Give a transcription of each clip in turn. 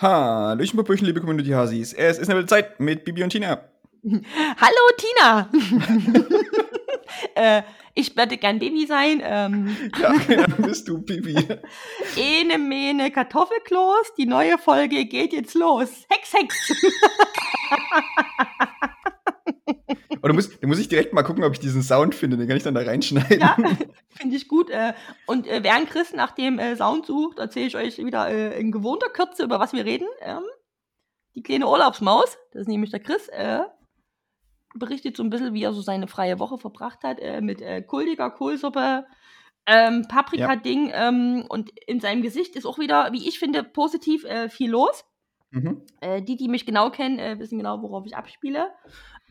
Hallöchen, Popöchen, liebe Community Hasis. Es ist eine wilde Zeit mit Bibi und Tina. Hallo Tina! äh, ich werde gern Baby sein. Ähm. Ja, dann bist du Bibi. Ene, mene, Kartoffelkloß. Die neue Folge geht jetzt los. Hex, Hex! Da muss, muss ich direkt mal gucken, ob ich diesen Sound finde. Den kann ich dann da reinschneiden. Ja, finde ich gut. Äh, und äh, während Chris nach dem äh, Sound sucht, erzähle ich euch wieder in gewohnter Kürze, über was wir reden. Ähm, die kleine Urlaubsmaus, das ist nämlich der Chris, berichtet so ein bisschen, wie er so seine freie Woche verbracht hat, mit kultiger Kohlsuppe, ähm, Paprika-Ding. Ja. Ähm, und in seinem Gesicht ist auch wieder, wie ich finde, positiv viel los. Mhm. die, die mich genau kennen, wissen genau, worauf ich abspiele.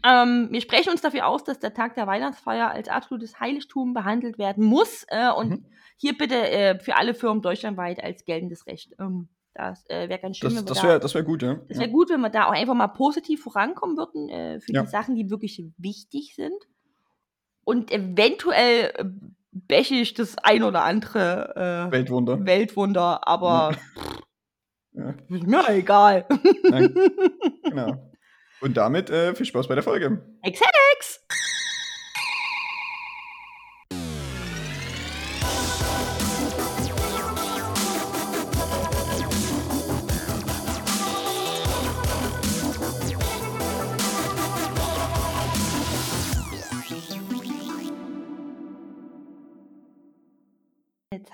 Ähm, wir sprechen uns dafür aus, dass der Tag der Weihnachtsfeier als absolutes Heiligtum behandelt werden muss äh, und mhm. hier bitte äh, für alle Firmen deutschlandweit als geltendes Recht. Ähm, das äh, wäre ganz schön. Das, das wäre da, wär gut, ja. Das wäre gut, wenn wir da auch einfach mal positiv vorankommen würden äh, für ja. die Sachen, die wirklich wichtig sind. Und eventuell äh, bäche ich das ein oder andere äh, Weltwunder. Weltwunder, aber ja. pff, ist mir egal. Nein. Genau. Und damit äh, viel Spaß bei der Folge. Hex!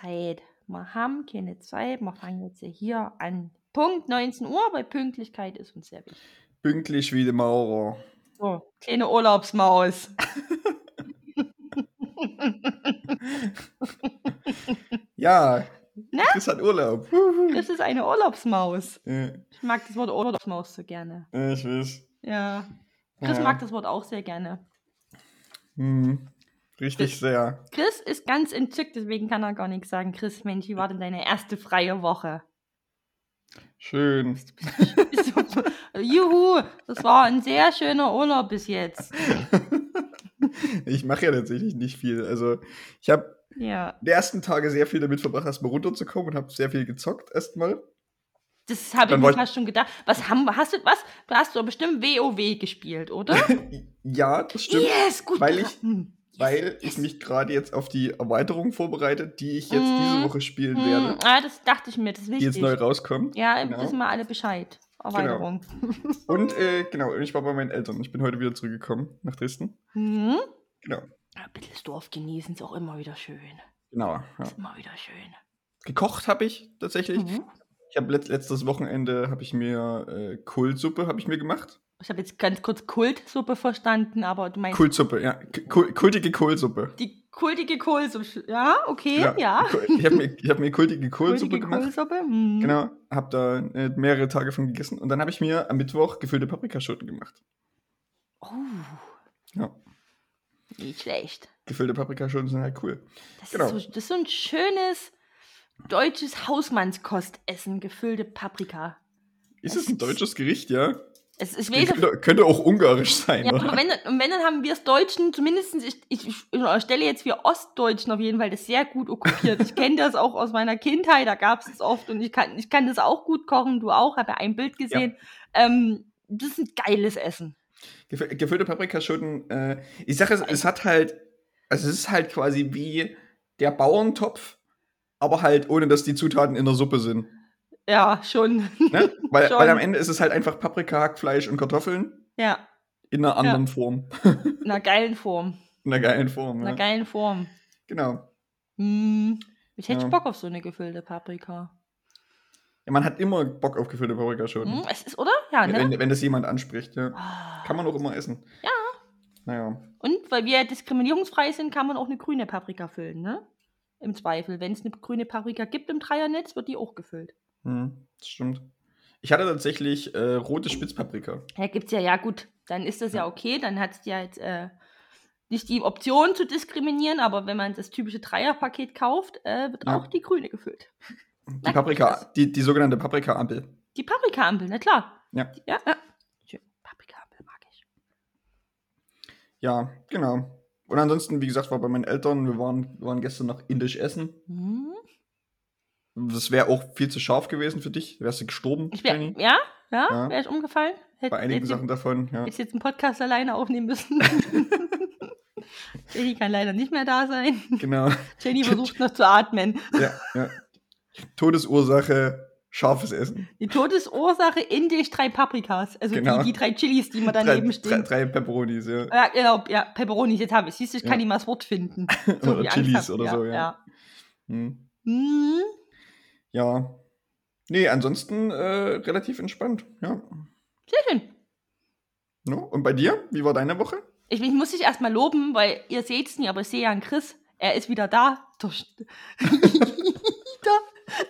Zeit. Wir haben keine Zeit. Wir fangen jetzt hier an. Punkt 19 Uhr, weil Pünktlichkeit ist uns sehr wichtig. Pünktlich wie der Maurer. So, kleine Urlaubsmaus. ja, ne? Chris hat Urlaub. Chris ist eine Urlaubsmaus. Ja. Ich mag das Wort Urlaubsmaus so gerne. Ja, ich weiß. Ja. Chris ja. mag das Wort auch sehr gerne. Hm. Richtig Chris, sehr. Chris ist ganz entzückt, deswegen kann er gar nichts sagen. Chris, Mensch, wie war denn deine erste freie Woche? Schön. Juhu, das war ein sehr schöner Urlaub bis jetzt. ich mache ja tatsächlich nicht viel. Also ich habe ja. die ersten Tage sehr viel damit verbracht, erstmal runterzukommen und habe sehr viel gezockt erstmal. Das habe ich mir fast schon gedacht. Was haben, hast du was? Du hast doch bestimmt WoW gespielt, oder? ja, das stimmt. Yes, gut. Weil ich, weil ich mich gerade jetzt auf die Erweiterung vorbereite, die ich jetzt mm. diese Woche spielen mm. werde. Ah, das dachte ich mir, das ist wichtig. Die jetzt neu rauskommt. Ja, genau. wissen wir alle Bescheid. Erweiterung. Genau. Und äh, genau, ich war bei meinen Eltern. Ich bin heute wieder zurückgekommen nach Dresden. Mhm. Genau. Ein bisschen Dorf genießen ist auch immer wieder schön. Genau. Ja. Ist immer wieder schön. Gekocht habe ich tatsächlich. Mhm. Ich habe let letztes Wochenende habe ich mir äh, Kohlsuppe habe ich mir gemacht. Ich habe jetzt ganz kurz Kultsuppe verstanden, aber du meinst. Kultsuppe, ja. Kul kultige Kohlsuppe. Die kultige Kohlsuppe. Ja, okay, ja. ja. Ich habe mir, hab mir kultige Kohlsuppe kultige gemacht. Kohlsuppe? Mhm. Genau. Habe da äh, mehrere Tage von gegessen. Und dann habe ich mir am Mittwoch gefüllte Paprikaschoten gemacht. Oh. Ja. Nicht schlecht. Gefüllte Paprikaschoten sind halt cool. Das, genau. ist so, das ist so ein schönes deutsches Hausmannskostessen, gefüllte Paprika. Ist es ein deutsches Gericht, ja? Es, ich weiß, könnte, könnte, auch ungarisch sein. Ja, oder? aber wenn, und wenn, dann haben wir es Deutschen, zumindest, ich, ich, ich stelle jetzt wir Ostdeutschen auf jeden Fall das sehr gut okkupiert. ich kenne das auch aus meiner Kindheit, da gab es das oft und ich kann, ich kann das auch gut kochen, du auch, habe ja ein Bild gesehen. Ja. Ähm, das ist ein geiles Essen. Gefüllte Paprikaschoten, äh, ich sage es, es hat halt, also es ist halt quasi wie der Bauerntopf, aber halt ohne, dass die Zutaten in der Suppe sind. Ja, schon. Ne? Weil, schon. weil am Ende ist es halt einfach Paprika, Hackfleisch und Kartoffeln. Ja. In einer anderen ja. Form. In einer geilen Form. In einer geilen Form. In einer ja. geilen Form. Genau. Hm. Ich hätte ja. Bock auf so eine gefüllte Paprika. Ja, man hat immer Bock auf gefüllte Paprika schon. Hm, es ist, oder? Ja, ne? Wenn, wenn das jemand anspricht, ja. Oh. Kann man auch immer essen. Ja. Naja. Und weil wir diskriminierungsfrei sind, kann man auch eine grüne Paprika füllen, ne? Im Zweifel. Wenn es eine grüne Paprika gibt im Dreiernetz, wird die auch gefüllt. Hm, das stimmt. Ich hatte tatsächlich äh, rote Spitzpaprika. Ja, gibt's ja, ja gut, dann ist das ja, ja okay, dann hat es ja jetzt äh, nicht die Option zu diskriminieren, aber wenn man das typische Dreierpaket kauft, äh, wird ja. auch die grüne gefüllt. Die Paprika, die, die sogenannte Paprika-Ampel. Die Paprika-Ampel, na klar. Ja. Ja, ja. Paprika-Ampel mag ich. Ja, genau. Und ansonsten, wie gesagt, war bei meinen Eltern, wir waren, waren gestern noch indisch essen. Mhm. Das wäre auch viel zu scharf gewesen für dich. Wärst du gestorben, Ich wär, Jenny? ja, ja, Ja. wäre ich umgefallen. Hätte Bei einigen hätte- Sachen davon, ja. hätte ich jetzt einen Podcast alleine aufnehmen müssen. Jenny kann leider nicht mehr da sein. Genau. Jenny versucht noch zu atmen. ja, ja. Todesursache, scharfes Essen. Die Todesursache in dich drei Paprikas. Also Genau. die, die drei Chilis, die man Drei, daneben drei, stehen. drei Pepperonis, ja. Ja, genau, ja, Peperonis, jetzt habe ich. Siehst du, ich kann Ja. nicht mal das Wort finden. Oder wie Angst Chilis oder so, ja. ja. Hm. Hm, Ja. Nee, ansonsten äh, relativ entspannt, ja. sehr schön. No? Und bei dir? Wie war deine Woche? Ich, ich muss dich erstmal loben, weil ihr seht es nicht, aber ich sehe ja einen Chris. Er ist wieder da. Der,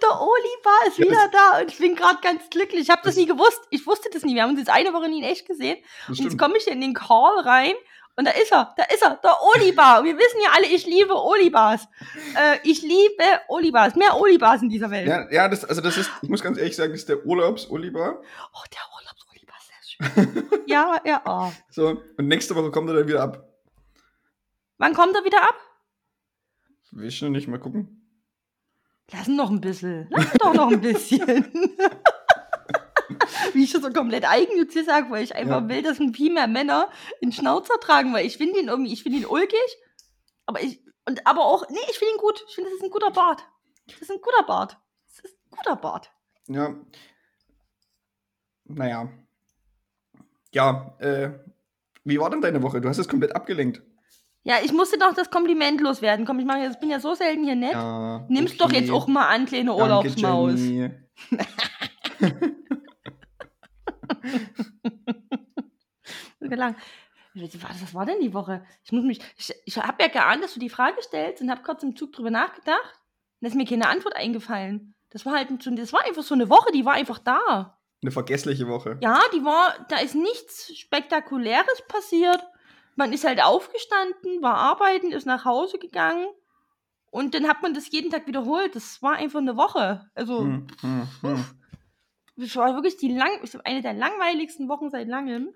der, Oliver ist Ja, wieder da und ich bin gerade ganz glücklich. Ich habe das Das- nie gewusst. Ich wusste das nie. Wir haben uns jetzt eine Woche nie in echt gesehen. Und jetzt komme ich in den Call rein und da ist er, da ist er, der Oliver. Und wir wissen ja alle, ich liebe Olibars. Äh, ich liebe Olibars. Mehr Olibars in dieser Welt. Ja, ja das, also das ist, ich muss ganz ehrlich sagen, das ist der Urlaubs-Oliver. Oh, der Urlaubs-Oliver ist sehr schön. ja, ja. Oh. So, und nächste Woche kommt er dann wieder ab. Wann kommt er wieder ab? Will ich noch nicht mal gucken. Lass ihn noch ein bisschen. Lass ihn doch noch ein bisschen. Wie ich das so komplett eigennützig sage, weil ich einfach Ja. will, dass viel mehr Männer einen Schnauzer tragen, weil ich finde ihn irgendwie, ich finde ihn ulkig, aber ich, und aber auch, nee, ich finde ihn gut. Ich finde, das ist ein guter Bart. Das ist ein guter Bart. Das ist ein guter Bart. Ja. Naja. Ja, äh, wie war denn deine Woche? Du hast es komplett abgelenkt. Ja, ich musste doch das Kompliment loswerden. Komm, ich mache jetzt, bin ja so selten hier nett. Ja, Nimm's okay. doch jetzt auch mal an, kleine Danke, Urlaubsmaus. Jenny. gelang. Was was war denn die Woche? Ich muss mich, ich, ich habe ja geahnt, dass du die Frage stellst und habe kurz im Zug drüber nachgedacht. Und da ist mir keine Antwort eingefallen. Das war halt das war einfach so eine Woche, die war einfach da. Eine vergessliche Woche. Ja, die war, da ist nichts Spektakuläres passiert. Man ist halt aufgestanden, war arbeiten, ist nach Hause gegangen und dann hat man das jeden Tag wiederholt. Das war einfach eine Woche. Also, Hm, hm, hm. Das war wirklich die lang, eine der langweiligsten Wochen seit langem.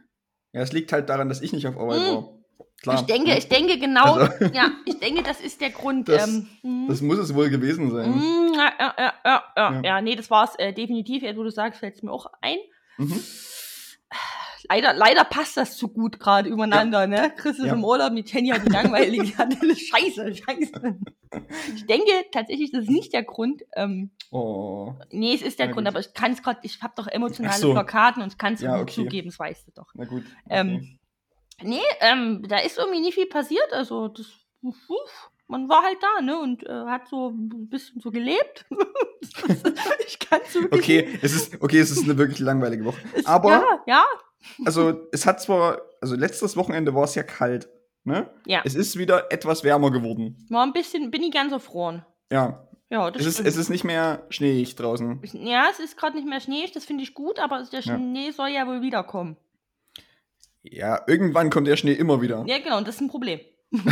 Ja, es liegt halt daran, dass ich nicht auf Arbeit Hm. war. Klar. Ich denke, ich denke genau, Also- ja, ich denke, das ist der Grund. Das- ähm, hm. Das muss es wohl gewesen sein. Mm, ja, ja, ja, ja, ja. Nee, das war's äh, definitiv. Jetzt, wo du sagst, fällt es mir auch ein. Mhm. Leider, leider passt das zu gut gerade übereinander, ne? Chris ist im Urlaub, mit Jenny hat die langweilige, Scheiße, Scheiße. Ich denke tatsächlich, das ist nicht der Grund. Ähm, Oh. nee, es ist der Na Grund, gut. aber ich kann es gerade, ich habe doch emotionale so. Blockaden und kann es Ja, gut okay. zugeben, das weißt du doch. Na gut. Ähm, okay. Nee, ähm, da ist irgendwie nicht viel passiert. Also, das, uff, man war halt da, ne? Und äh, hat so ein bisschen so gelebt. ich kann so wirklich. Okay, es ist, okay, es ist eine wirklich langweilige Woche. Es- Aber, Ja, ja. also, es hat zwar, also letztes Wochenende war es ja kalt, ne? Ja. Es ist wieder etwas wärmer geworden. War ein bisschen, bin ich ganz erfroren. Ja. Ja, das Es ist, stimmt. es ist nicht mehr schneeig draußen. ja, es ist gerade nicht mehr Schnee, das finde ich gut, aber der Ja. Schnee soll ja wohl wiederkommen. Ja, irgendwann kommt der Schnee immer wieder. Ja, genau, und das ist ein Problem.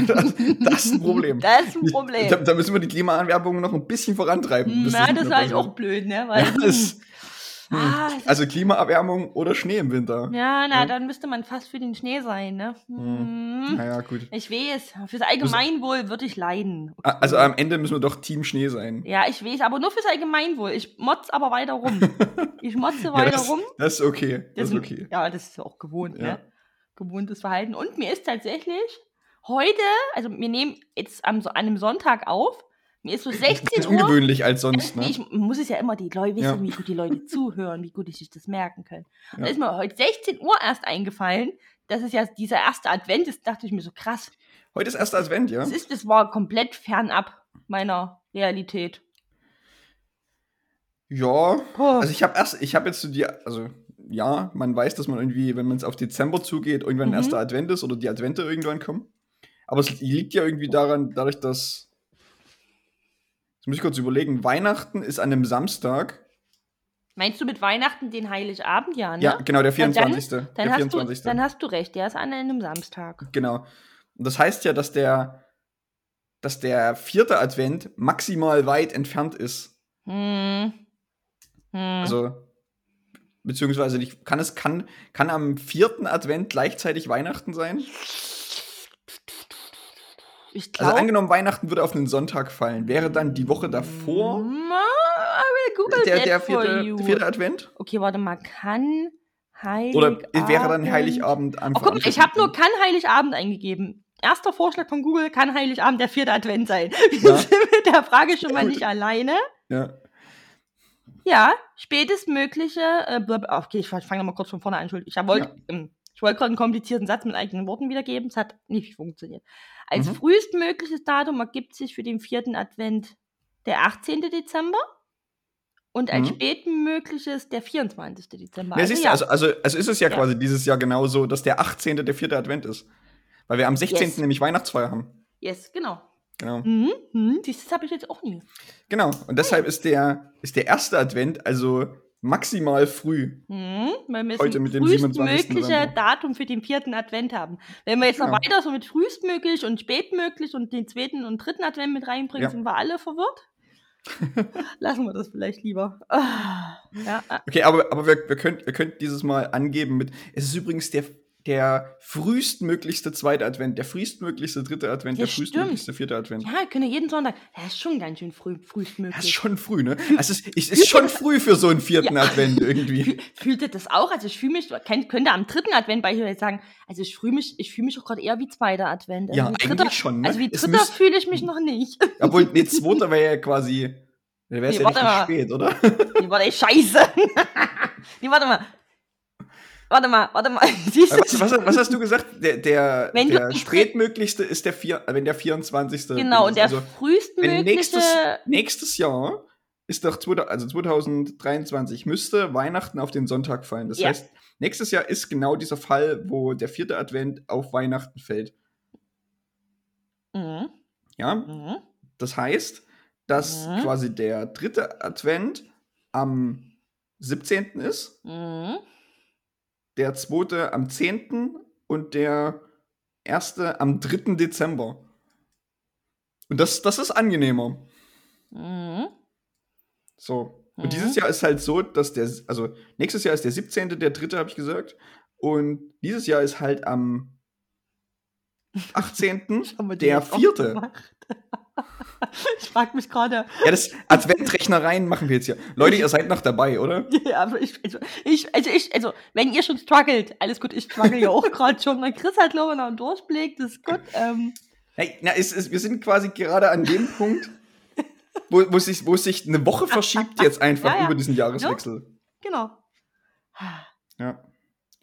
Das, das ist ein Problem. Das ist ein Problem. Da, da müssen wir die Klimaanwerbung noch ein bisschen vorantreiben. Na, nicht das ist halt auch blöd, ne? Weil, Ja, das, ah, das also Klimaerwärmung oder Schnee im Winter. ja, na, Ja. dann müsste man fast für den Schnee sein, ne? Hm. Naja, gut. Ich weiß, fürs Allgemeinwohl würde ich leiden. A- Also am Ende müssen wir doch Team Schnee sein. Ja, ich weiß, aber nur fürs Allgemeinwohl. Ich motz aber weiter rum. Ich motze weiter das, rum. das ist okay. Das ist sind- okay. Ja, das ist ja auch gewohnt, Ja. ne? Gewohntes Verhalten. Und mir ist tatsächlich heute, also wir nehmen jetzt am, so- an einem Sonntag auf, mir ist so 16 Ganz Uhr. ungewöhnlich als sonst, ne? ich muss es ja immer die Leute wissen, Ja. wie gut die Leute zuhören, wie gut ich sich das merken können. Und Ja. Da ist mir heute 16 Uhr erst eingefallen, dass es ja dieser erste Advent ist, dachte ich mir so krass. Heute ist erster Advent, ja? Das ist, das war komplett fernab meiner Realität. Ja. Also ich habe erst, ich habe jetzt so die, also ja, man weiß, dass man irgendwie, wenn man es auf Dezember zugeht, irgendwann Mhm. erster Advent ist oder die Advente irgendwann kommen. Aber es liegt ja irgendwie daran, dadurch, dass, jetzt muss ich kurz überlegen, Weihnachten ist an einem Samstag. Meinst du mit Weihnachten den Heiligabend? Ja, ne? Ja, genau, der Ja, dann- 24. Dann, der hast 24. Du, dann hast du recht, der ist an einem Samstag. Genau. Und das heißt ja, dass der, dass der vierte Advent maximal weit entfernt ist. Hm. Hm. Also, beziehungsweise nicht, kann es, kann, kann am vierten Advent gleichzeitig Weihnachten sein? Ich Also glaube. angenommen, Weihnachten würde auf einen Sonntag fallen, wäre dann die Woche davor? google der, der vierte, vierte Advent? Okay, warte mal, kann Heiligabend. Oder wäre dann Heiligabend am Oh, guck mal, ich habe nur kann Heiligabend eingegeben. Erster Vorschlag von Google, kann Heiligabend der vierte Advent sein. Wir Ja. sind mit der Frage schon mal Gut. nicht alleine. Ja. Ja, spätestmögliche, äh, okay, ich fange nochmal kurz von vorne an, Entschuldigung. Ich wollte ähm, ich wollte gerade einen komplizierten Satz mit eigenen Worten wiedergeben, es hat nicht funktioniert. Als Mhm. frühestmögliches Datum ergibt sich für den vierten Advent der 18. Dezember und als Mhm. spätmögliches der 24. Dezember. Ne, Also du, ja. also, also, also ist es ja, Ja. quasi dieses Jahr genauso, dass der 18. der vierte Advent ist. Weil wir am 16. Yes. nämlich Weihnachtsfeier haben. yes, genau. Genau. Mhm, mhm, das habe ich jetzt auch nie. Genau. Und deshalb ist der, ist der erste Advent also maximal früh. Mhm, weil wir Heute mit dem 27. frühestmögliche November. Datum für den vierten Advent haben. Wenn wir jetzt noch Genau. weiter so mit frühestmöglich und spätmöglich und den zweiten und dritten Advent mit reinbringen, Ja. sind wir alle verwirrt. Lassen wir das vielleicht lieber. Ah, ja, ah, Okay, aber, aber wir, wir könnt, ihr könnt dieses Mal angeben mit, es ist übrigens der, der frühestmöglichste zweite Advent, der frühestmöglichste dritte Advent, Ja, der frühestmöglichste vierte Advent. ja, können wir jeden Sonntag. Das ist schon ganz schön früh, frühestmöglich. Das ist schon früh, ne? Also es ist, ist schon früh für so einen vierten Ja. Advent irgendwie. Fühl- Fühlt ihr das auch? Also ich fühle mich, könnte am dritten Advent beispielsweise sagen, also ich fühle mich, ich fühle mich auch gerade eher wie zweiter Advent. Also Ja, eigentlich dritter, schon, ne? Also wie dritter fühle ich mich noch nicht. Obwohl, nee, zweiter wäre ja quasi, wäre es Nee, ja mal. spät, oder? Nee, warte, scheiße. nee, warte mal. Warte mal, warte mal. Was, was, was hast du gesagt? Der, der, Wenn der spätmöglichste ist der, vier, wenn der 24. Genau, und der also, frühestmögliche. nächstes, nächstes Jahr ist doch 2000 also 2023 müsste Weihnachten auf den Sonntag fallen. Das Ja. heißt, nächstes Jahr ist genau dieser Fall, wo der vierte Advent auf Weihnachten fällt. Mhm. Ja, Mhm. das heißt, dass Mhm. quasi der dritte Advent am 17. ist, Mhm. Der zweite am 10. und der erste am 3. Dezember. Und das, das ist angenehmer. Mhm. So. Und Mhm. dieses Jahr ist halt so, dass der, also nächstes Jahr ist der 17., der dritte, habe ich gesagt. Und dieses Jahr ist halt am 18. Haben wir die der jetzt auch vierte. ich frage mich gerade. Ja, das Adventrechnereien machen wir jetzt hier. Leute, ihr seid noch dabei, oder? Ja, aber ich, also, ich, also ich, also, wenn ihr schon struggelt, alles gut, ich struggle ja auch gerade schon. Mein Chris hat, glaube ich, noch einen Durchblick, das ist gut. Ähm, Hey, na, es, es, wir sind quasi gerade an dem Punkt, wo, wo, sich, wo sich eine Woche verschiebt jetzt einfach Ja, ja. über diesen Jahreswechsel. genau. Ja.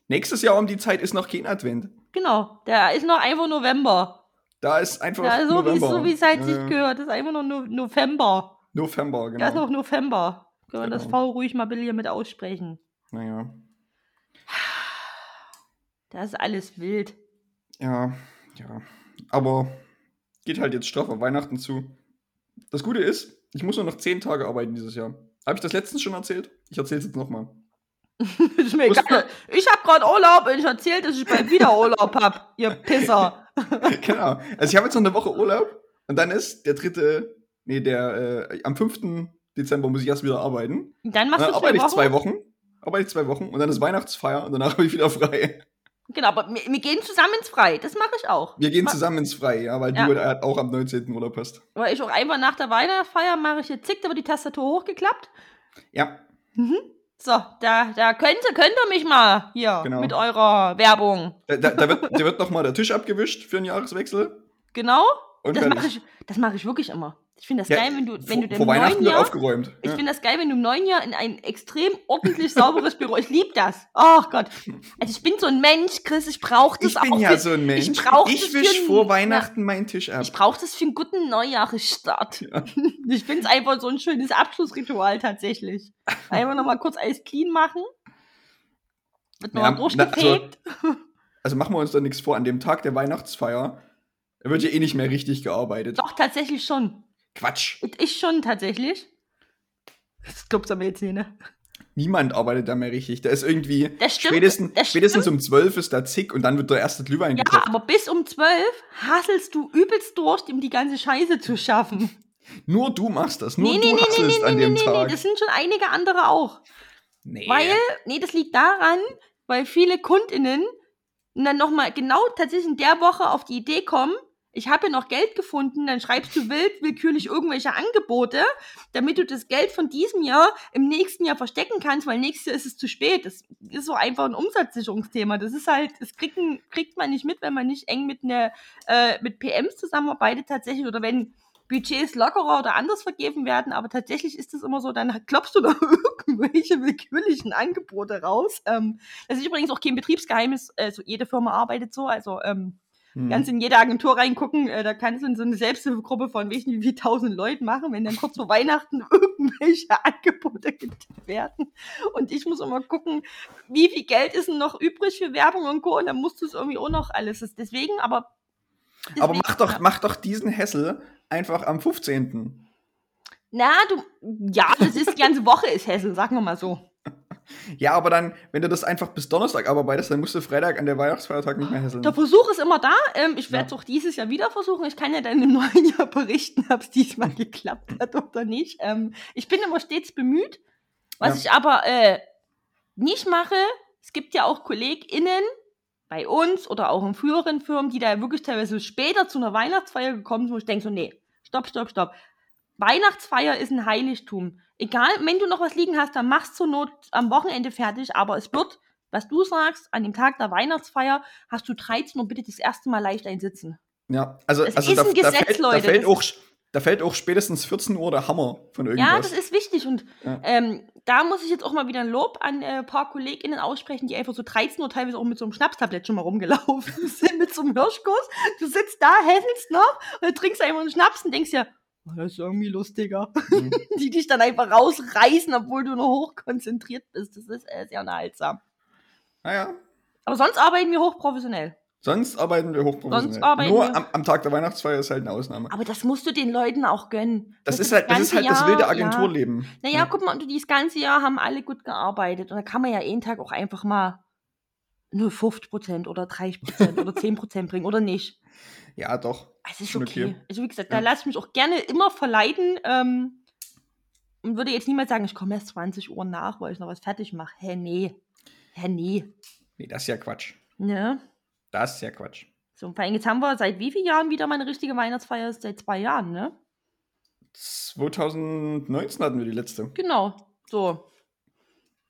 Nächstes Jahr um die Zeit ist noch kein Advent. Genau, der ist noch einfach November. Da ist einfach Ja, so wie November. so wie es halt sich gehört. Das ist einfach noch no November. November, Da ist genau. noch November. Können wir das Genau. V ruhig mal billiger mit aussprechen. Naja. Da ist alles wild. Ja, ja. Aber geht halt jetzt straff auf Weihnachten zu. Das Gute ist, ich muss nur noch zehn Tage arbeiten dieses Jahr. Habe ich das letztens schon erzählt? Ich erzähle es jetzt nochmal. ist mir egal. Ich habe gerade Urlaub und ich erzähle, dass ich bald wieder Urlaub hab. Ihr Pisser. genau. Also ich habe jetzt noch eine Woche Urlaub und dann ist der dritte, nee, der, äh, am 5. Dezember muss ich erst wieder arbeiten. Und dann machst Dann du arbeite zwei ich Wochen. zwei Wochen. Arbeite ich zwei Wochen und dann ist Weihnachtsfeier und danach habe ich wieder frei. Genau, aber wir, wir gehen zusammen ins Frei. Das mache ich auch. Wir gehen Ma- zusammen ins Freie, ja, weil Ja. du halt auch am 19. Urlaub hast. Weil ich auch einfach nach der Weihnachtsfeier mache ich jetzt zick, da wird die Tastatur hochgeklappt. Ja, So, da, da könnt ihr, könnt ihr mich mal hier Genau. mit eurer Werbung. da, da, da wird, da wird noch mal der Tisch abgewischt für den Jahreswechsel. Genau. Und Das mache ich, das mach ich wirklich immer. Ich finde das Ja, geil, wenn du, wenn vor, du vor Weihnachten Jahr, aufgeräumt. ich Ja. finde das geil, wenn du im neuen Jahr in ein extrem ordentlich sauberes Büro, ich liebe das. Ach Gott. Also ich bin so ein Mensch, Chris, ich brauche das Ich auch bin ja für, so ein Mensch. Ich, ich wisch vor Weihnachten meinen Tisch ab. Ich brauche das für einen guten Neujahresstart. Ja. Ich finde es einfach so ein schönes Abschlussritual tatsächlich. Einfach nochmal kurz alles clean machen. Wird nochmal Ja, durchgefegt. Also machen wir uns da nichts vor. An dem Tag der Weihnachtsfeier da wird ja eh nicht mehr richtig gearbeitet. Doch, tatsächlich schon. Quatsch. Ich schon tatsächlich. Das glaubst du mir jetzt nicht, ne? Niemand arbeitet da mehr richtig. Da ist irgendwie Das stimmt, spätestens, das spätestens um 12 ist da zick und dann wird der erste Glühwein Ja, gekocht. aber bis um 12 hasselst du übelst durch, um die ganze Scheiße zu schaffen. Nur du machst das. Nur nee, du nee, nee, nee, hasselst nee, an nee, dem nee, nee, Tag. das sind schon einige andere auch. nee. Weil, nee, das liegt daran, weil viele KundInnen dann nochmal genau tatsächlich in der Woche auf die Idee kommen, ich habe noch Geld gefunden, dann schreibst du wild willkürlich irgendwelche Angebote, damit du das Geld von diesem Jahr im nächsten Jahr verstecken kannst, weil nächstes Jahr ist es zu spät. Das ist so einfach ein Umsatzsicherungsthema. Das ist halt, das kriegt, kriegt man nicht mit, wenn man nicht eng mit, ne, äh, mit PMs zusammenarbeitet tatsächlich oder wenn Budgets lockerer oder anders vergeben werden, aber tatsächlich ist es immer so, dann klopfst du da irgendwelche willkürlichen Angebote raus. Ähm, das ist übrigens auch kein Betriebsgeheimnis, also jede Firma arbeitet so, also ähm, hm. Ganz in jede Agentur reingucken, äh, da kannst du in so eine Selbsthilfegruppe von welchen wie tausend Leuten machen, wenn dann kurz vor Weihnachten irgendwelche Angebote gibt werden. Und ich muss immer gucken, wie viel Geld ist denn noch übrig für Werbung und Co. Und dann musst du es irgendwie auch noch alles. Deswegen, aber. Deswegen, aber mach doch, mach doch diesen Hessel einfach am 15. Na, du, ja, das ist die ganze Woche ist Hessel, sagen wir mal so. Ja, aber dann, wenn du das einfach bis Donnerstag abarbeitest, dann musst du Freitag an der Weihnachtsfeiertag nicht mehr hässeln. Der Versuch ist immer da. Ähm, ich werde es ja. auch dieses Jahr wieder versuchen. Ich kann ja dann im neuen Jahr berichten, ob es diesmal geklappt hat oder nicht. Ähm, ich bin immer stets bemüht. Was ja. ich aber äh, nicht mache, es gibt ja auch KollegInnen bei uns oder auch in früheren Firmen, die da wirklich teilweise später zu einer Weihnachtsfeier gekommen sind, wo ich denke so, nee, stopp, stopp, stopp. Weihnachtsfeier ist ein Heiligtum. Egal, wenn du noch was liegen hast, dann machst zur Not am Wochenende fertig, aber es wird, was du sagst, an dem Tag der Weihnachtsfeier hast du 13 Uhr bitte das erste Mal leicht einsitzen. Ja, also, das also ist da, ein Gesetz, da fällt, Leute. Da fällt, auch, da fällt auch spätestens 14 Uhr der Hammer von irgendwas. Ja, das ist wichtig und ja. ähm, da muss ich jetzt auch mal wieder ein Lob an äh, ein paar KollegInnen aussprechen, die einfach so 13 Uhr teilweise auch mit so einem Schnapstablett schon mal rumgelaufen sind, mit so einem Hirschkuss. Du sitzt da, hässelst noch und trinkst einfach einen Schnaps und denkst ja, das ist irgendwie lustiger. Mhm. die dich dann einfach rausreißen, obwohl du nur hochkonzentriert bist. Das ist sehr unterhaltsam. Naja. Aber sonst arbeiten wir hochprofessionell. Sonst arbeiten wir hochprofessionell. Arbeiten Nur wir am, am, Tag der Weihnachtsfeier ist halt eine Ausnahme. Aber das musst du den Leuten auch gönnen. Das, das ist halt das, ist halt das wilde Agenturleben. Ja. Naja, ja. guck mal, und dieses ganze Jahr haben alle gut gearbeitet. Und da kann man ja jeden Tag auch einfach mal nur 50% oder 30% oder 10% bringen, oder nicht? Ja, doch. Es ist okay. okay. Also wie gesagt, ja. da lasse ich mich auch gerne immer verleiten ähm, und würde jetzt niemals sagen, ich komme erst 20 Uhr nach, weil ich noch was fertig mache. Hä, nee. Hä, nee. Nee, das ist ja Quatsch. Ne? Das ist ja Quatsch. So, vor allem jetzt haben wir seit wie vielen Jahren wieder mal eine richtige Weihnachtsfeier? Seit zwei Jahren, ne? 2019 hatten wir die letzte. Genau. So.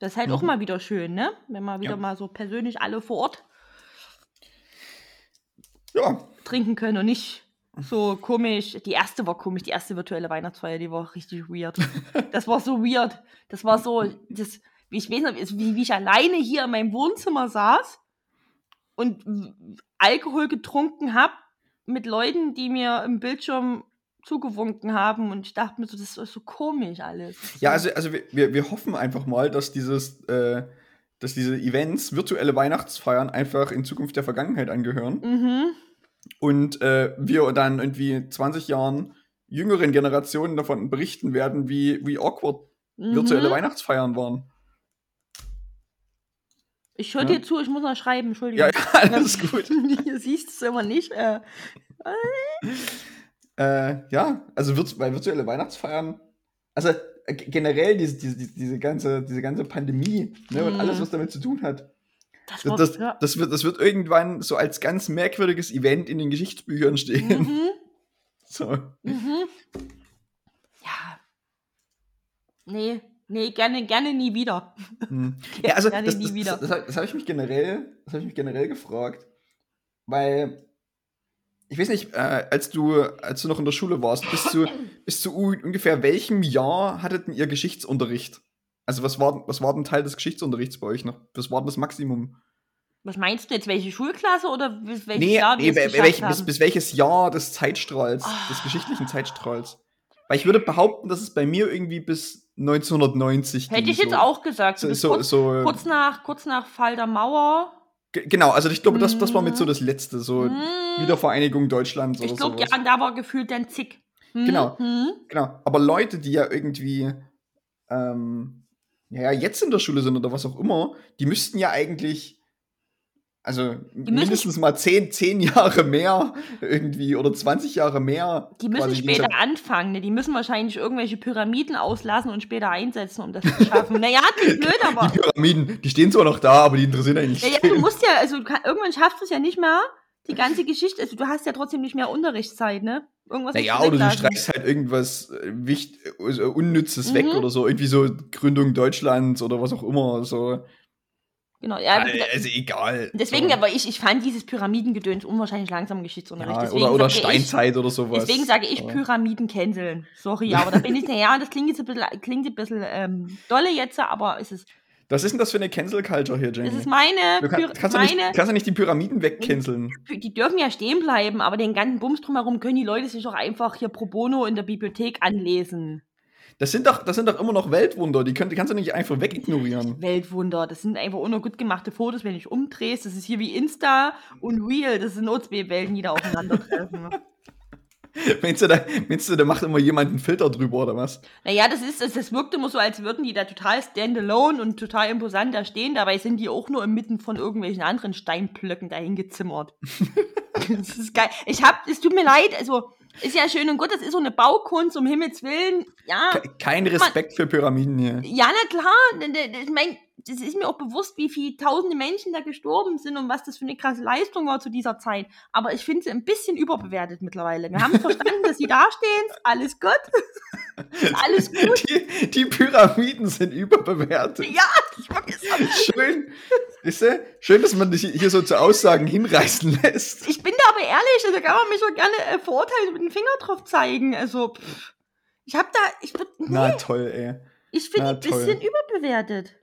Das ist halt mhm. auch mal wieder schön, ne? Wenn man wieder ja. mal so persönlich alle vor Ort ja. trinken können und nicht so komisch. Die erste war komisch, die erste virtuelle Weihnachtsfeier, die war richtig weird. Das war so weird. Das war so, das, ich weiß nicht, wie, wie ich alleine hier in meinem Wohnzimmer saß und Alkohol getrunken habe mit Leuten, die mir im Bildschirm zugewunken haben und ich dachte mir so, das ist so komisch alles. Ja, also, also wir, wir hoffen einfach mal, dass dieses, äh, dass diese Events, virtuelle Weihnachtsfeiern einfach in Zukunft der Vergangenheit angehören. Mhm und äh, wir dann irgendwie 20 Jahren jüngeren Generationen davon berichten werden, wie, wie awkward mhm. virtuelle Weihnachtsfeiern waren. Ich höre ja. dir zu, ich muss noch schreiben, Entschuldigung. Ja, alles gut. Hier siehst du es immer nicht. Äh. Äh, ja, also bei virtuelle Weihnachtsfeiern, also äh, generell diese, diese, diese, ganze, diese ganze Pandemie ne, mhm. und alles, was damit zu tun hat, das, das, ja. das, wird, das wird irgendwann so als ganz merkwürdiges Event in den Geschichtsbüchern stehen. Mhm. So. Mhm. Ja. Nee, nee, gerne, gerne nie wieder. Mhm. Ja, also gerne das, das. Das, das, das habe ich mich generell, das habe ich mich generell gefragt, weil ich weiß nicht, äh, als du, als du noch in der Schule warst, bis zu, bis zu ungefähr welchem Jahr hattet ihr Geschichtsunterricht? Also was war, was war denn Teil des Geschichtsunterrichts bei euch noch? Was war denn das Maximum? Was meinst du jetzt? Welche Schulklasse oder bis welches nee, Jahr? Nee, welch, bis, bis, welches Jahr des Zeitstrahls, oh. des geschichtlichen Zeitstrahls? Weil ich würde behaupten, dass es bei mir irgendwie bis 1990 Hätte ich so. jetzt auch gesagt. So, so, kurz, kurz, nach, kurz nach Fall der Mauer. Genau, also ich glaube, das, das war mit so das Letzte, so mm. Wiedervereinigung Deutschlands ich glaube, ja, da war gefühlt dann zick. Hm? Genau, hm? genau. Aber Leute, die ja irgendwie ähm, ja, jetzt in der Schule sind oder was auch immer, die müssten ja eigentlich, also mindestens mal zehn, zehn Jahre mehr irgendwie oder 20 Jahre mehr. Die müssen später anfangen, ne? die müssen wahrscheinlich irgendwelche Pyramiden auslassen und später einsetzen, um das zu schaffen. naja, das ist blöd, aber. Die Pyramiden, die stehen zwar noch da, aber die interessieren eigentlich nicht. Ja, ja, du musst ja, also kann, irgendwann schaffst du es ja nicht mehr, die ganze Geschichte, also du hast ja trotzdem nicht mehr Unterrichtszeit, ne? Irgendwas naja, oder du streichst halt irgendwas äh, wichtig, also Unnützes mhm. weg oder so. Irgendwie so Gründung Deutschlands oder was auch immer. So. Genau, ja. Also egal. Deswegen, aber ich, ich fand dieses Pyramidengedöns unwahrscheinlich langsam Geschichtsunterricht. Ja, oder oder Steinzeit ich, oder sowas. Deswegen sage ich Pyramiden canceln. Sorry, aber da bin ich, ja, das klingt jetzt ein bisschen, klingt ein bisschen ähm, dolle jetzt, aber es ist was ist denn das für eine Cancel-Culture hier, Jenny? Das ist meine. Du kann, kannst, meine, du nicht, kannst du nicht die Pyramiden wegcanceln? Die dürfen ja stehen bleiben, aber den ganzen Bums drumherum können die Leute sich doch einfach hier pro bono in der Bibliothek anlesen. Das sind doch, das sind doch immer noch Weltwunder, die, können, die kannst du nicht einfach wegignorieren. Weltwunder, das sind einfach nur gut gemachte Fotos, wenn ich umdrehst. Das ist hier wie Insta und Real, das sind zwei Welten, die da aufeinandertreffen. meinst, du, da, meinst du, da macht immer jemand einen Filter drüber oder was? Naja, das ist, das, das wirkt immer so, als würden die da total standalone und total imposant da stehen. Dabei sind die auch nur inmitten von irgendwelchen anderen Steinblöcken dahin gezimmert. das ist geil. Ich hab, es tut mir leid, also, ist ja schön und gut, das ist so eine Baukunst, um Himmels Willen. Ja. Kein Respekt man, für Pyramiden hier. Ja, na klar. Ich meine, das ist mir auch bewusst, wie viele tausende Menschen da gestorben sind und was das für eine krasse Leistung war zu dieser Zeit. Aber ich finde sie ein bisschen überbewertet mittlerweile. Wir haben verstanden, dass sie dastehen, alles gut. alles gut. Die, die, Pyramiden sind überbewertet. Ja, ich mag es Schön. Ist du? Schön, dass man dich hier so zu Aussagen hinreißen lässt. Ich bin da aber ehrlich, also kann man mich schon gerne äh, verurteilen mit dem Finger drauf zeigen. Also, pff, ich hab da, ich würde. Nee. Na toll, ey. Ich finde ein bisschen überbewertet.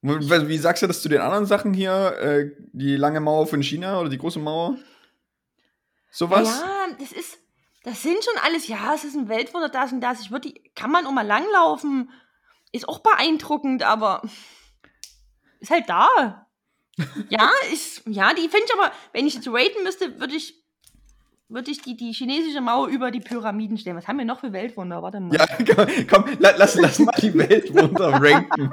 Wie sagst du das zu den anderen Sachen hier? Äh, die lange Mauer von China oder die große Mauer? Sowas? Ja, das ist, das sind schon alles, ja, es ist ein Weltwunder, das und das. Ich würde die, kann man auch mal langlaufen. Ist auch beeindruckend, aber ist halt da. ja, ist, ja, die finde ich aber, wenn ich jetzt raten müsste, würde ich würde ich die, die chinesische Mauer über die Pyramiden stellen. Was haben wir noch für Weltwunder? Warte mal. Ja, komm, lass, lass mal die Weltwunder ranken.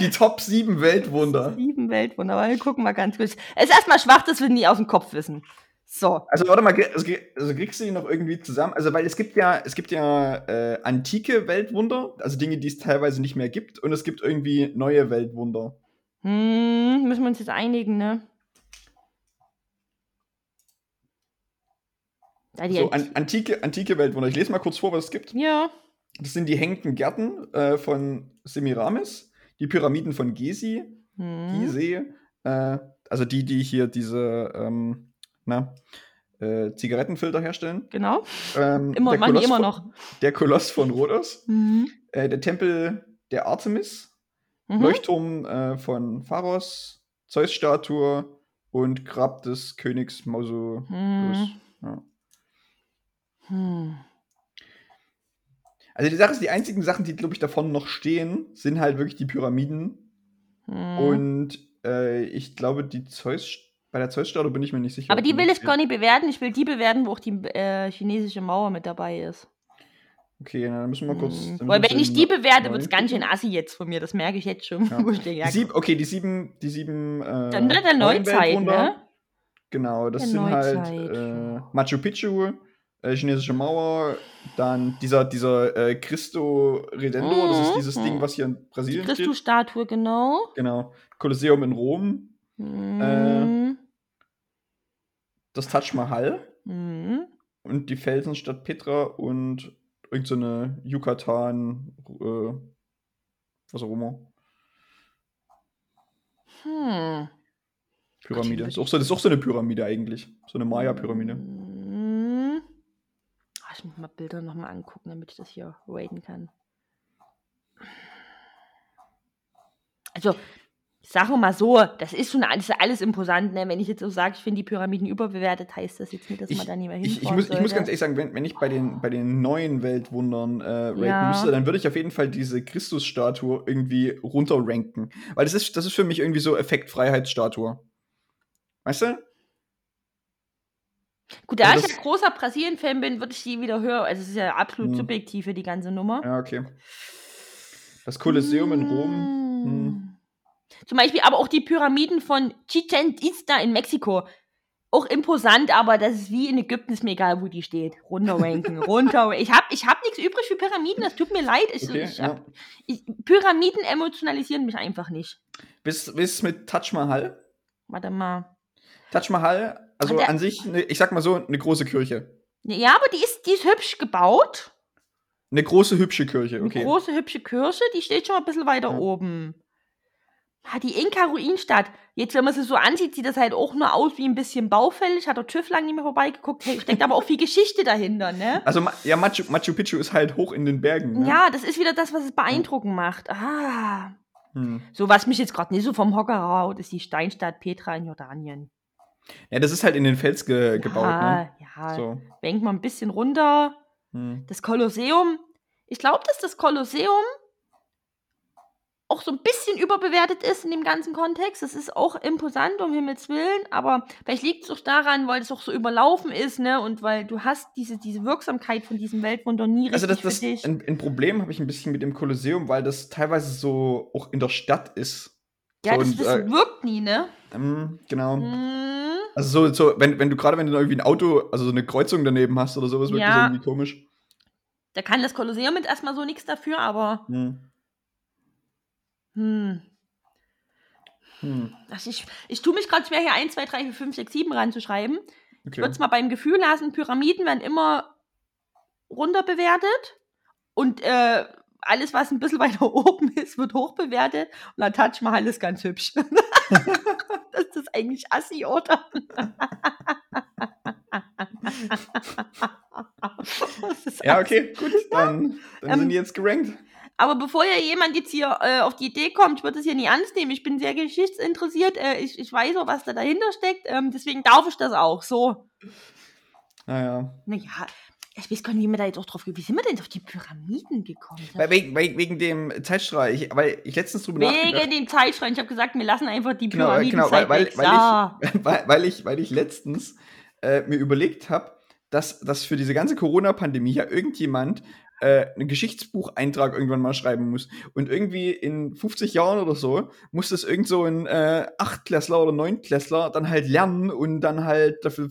Die Top 7 Weltwunder. Sieben Weltwunder, aber wir gucken mal ganz kurz. Es ist erstmal schwach, dass wir nie aus dem Kopf wissen. So. Also warte mal, also, also kriegst du die noch irgendwie zusammen? Also weil es gibt ja, es gibt ja äh, antike Weltwunder, also Dinge, die es teilweise nicht mehr gibt, und es gibt irgendwie neue Weltwunder. Hm, müssen wir uns jetzt einigen, ne? So, an, antike, antike Weltwunder. Ich lese mal kurz vor, was es gibt. Ja. Das sind die hängenden Gärten äh, von Semiramis, die Pyramiden von Gezi, hm. Gizeh, äh, also die, die hier diese ähm, na, äh, Zigarettenfilter herstellen. Genau. Ähm, immer, machen die immer noch. der Koloss von Rhodos, mhm. Äh, der Tempel der Artemis, mhm. Leuchtturm äh, von Pharos, Zeus-Statue und Grab des Königs Mausolus. Mhm. Ja. Hm. Also die Sache ist, die einzigen Sachen, die, glaube ich, davon noch stehen, sind halt wirklich die Pyramiden. Hm. Und äh, ich glaube, die Zeus, bei der Zeus-Statue bin ich mir nicht sicher. Aber die will ich gar nicht bewerten. Ich will die bewerten, wo auch die äh, chinesische Mauer mit dabei ist. Okay, dann müssen wir mal kurz. Hm. Weil wenn ich die bewerte, wird es ganz schön assi jetzt von mir. Das merke ich jetzt schon. Ja. die sieb, okay, die sieben, die sieben. Äh, dann der Neuzeit, ne? Genau, das der sind halt, Neuzeit. halt äh, Machu Picchu, äh, chinesische Mauer, dann dieser, dieser äh, Cristo Redendo, mhm. das ist mhm, dieses mhm. Ding, was hier in Brasilien Die Christus-Statue, genau. Genau. Kolosseum in Rom. Mhm. Äh, das Taj Mahal. Mhm. Und die Felsenstadt Petra und irgendeine so Yucatan, äh, was auch immer. Hm. Pyramide. Das ist, auch so, das ist auch so eine Pyramide eigentlich. So eine Maya-Pyramide. Ich muss mal Bilder nochmal angucken, damit ich das hier raten kann. Also, ich sage mal so, das ist schon alles, alles imposant. Ne? Wenn ich jetzt so sage, ich finde die Pyramiden überbewertet, heißt das jetzt nicht, dass ich, man da nicht mehr hinfahren ich, ich, muss, ich muss ganz ehrlich sagen, wenn, wenn ich bei den, bei den neuen Weltwundern äh, raten ja. müsste, dann würde ich auf jeden Fall diese Christusstatue irgendwie runterranken. Weil das ist, das ist für mich irgendwie so Effektfreiheitsstatue. Weißt du? Gut, da also ich ein großer Brasilien-Fan bin, würde ich die wieder hören. Also es ist ja absolut hm. subjektiv für die ganze Nummer. Ja, okay. Das Kolosseum hm. in Rom. Hm. Zum Beispiel aber auch die Pyramiden von Chichen Itza in Mexiko. Auch imposant, aber das ist wie in Ägypten, ist mir egal, wo die steht. Runterranken, runter. Ich habe ich hab nichts übrig für Pyramiden, das tut mir leid. Ich, okay, ich ja. ich, Pyramiden emotionalisieren mich einfach nicht. Bis, bis mit Taj Mahal? Warte mal. Taj Mahal, also an sich, ich sag mal so, eine große Kirche. Ja, aber die ist, die ist hübsch gebaut. Eine große, hübsche Kirche, okay. Eine große, hübsche Kirche, die steht schon mal ein bisschen weiter ja. oben. Ah, die Inka-Ruinstadt. Jetzt, wenn man sie so ansieht, sieht das halt auch nur aus wie ein bisschen baufällig. Hat der TÜV lang nicht mehr vorbeigeguckt. Hey, steckt aber auch viel Geschichte dahinter, ne? Also, ja, Machu, Machu Picchu ist halt hoch in den Bergen. Ne? Ja, das ist wieder das, was es beeindruckend hm. macht. Ah. Hm. So, was mich jetzt gerade nicht so vom Hocker haut, ist die Steinstadt Petra in Jordanien. Ja, das ist halt in den Fels ge ja, gebaut, ne? Ja, so. Wenkt mal ein bisschen runter. Hm. Das Kolosseum. Ich glaube, dass das Kolosseum auch so ein bisschen überbewertet ist in dem ganzen Kontext. Das ist auch imposant, um Himmels Willen, aber vielleicht liegt es auch daran, weil es auch so überlaufen ist, ne? Und weil du hast diese, diese Wirksamkeit von diesem Weltwunder nie also richtig Also das, das ein, ein, Problem habe ich ein bisschen mit dem Kolosseum, weil das teilweise so auch in der Stadt ist. Ja, so das, und, das äh, wirkt nie, ne? Ähm, genau. Mm. Also so, so wenn, wenn du gerade, wenn du irgendwie ein Auto, also so eine Kreuzung daneben hast oder sowas, wirkt ja. das irgendwie komisch. Da kann das Kolosseum mit erstmal so nichts dafür, aber. Hm. Hm. Hm. Also ich, ich tue mich gerade schwer, hier 1, 2, 3, 4, 5, 6, 7 ranzuschreiben. Okay. Ich würde es mal beim Gefühl lassen, Pyramiden werden immer runterbewertet und äh, alles, was ein bisschen weiter oben ist, wird hochbewertet und der Taj Mahal ist ganz hübsch. das ist eigentlich assi, oder? ja, okay, gut, dann, dann ähm, sind die jetzt gerankt. Aber bevor ja jemand jetzt hier äh, auf die Idee kommt, ich würde es hier nie ernst nehmen. Ich bin sehr geschichtsinteressiert. Äh, ich, ich weiß auch, was da dahinter steckt. Ähm, deswegen darf ich das auch. So. Naja. Naja, ich weiß gar nicht, wie wir da jetzt auch drauf Wie sind wir denn auf die Pyramiden gekommen? Weil, wegen, wegen dem Zeitstrahl. Ich, weil ich letztens drüber Wegen dem Zeitstrahl. Ich habe gesagt, wir lassen einfach die genau, Pyramiden genau, weil, weil, weil, ich, weil, weil, ich, weil ich letztens äh, mir überlegt habe, dass, dass für diese ganze Corona-Pandemie ja irgendjemand äh, einen Geschichtsbucheintrag irgendwann mal schreiben muss. Und irgendwie in 50 Jahren oder so muss das irgend so ein äh, Achtklässler oder Neunklässler dann halt lernen und dann halt dafür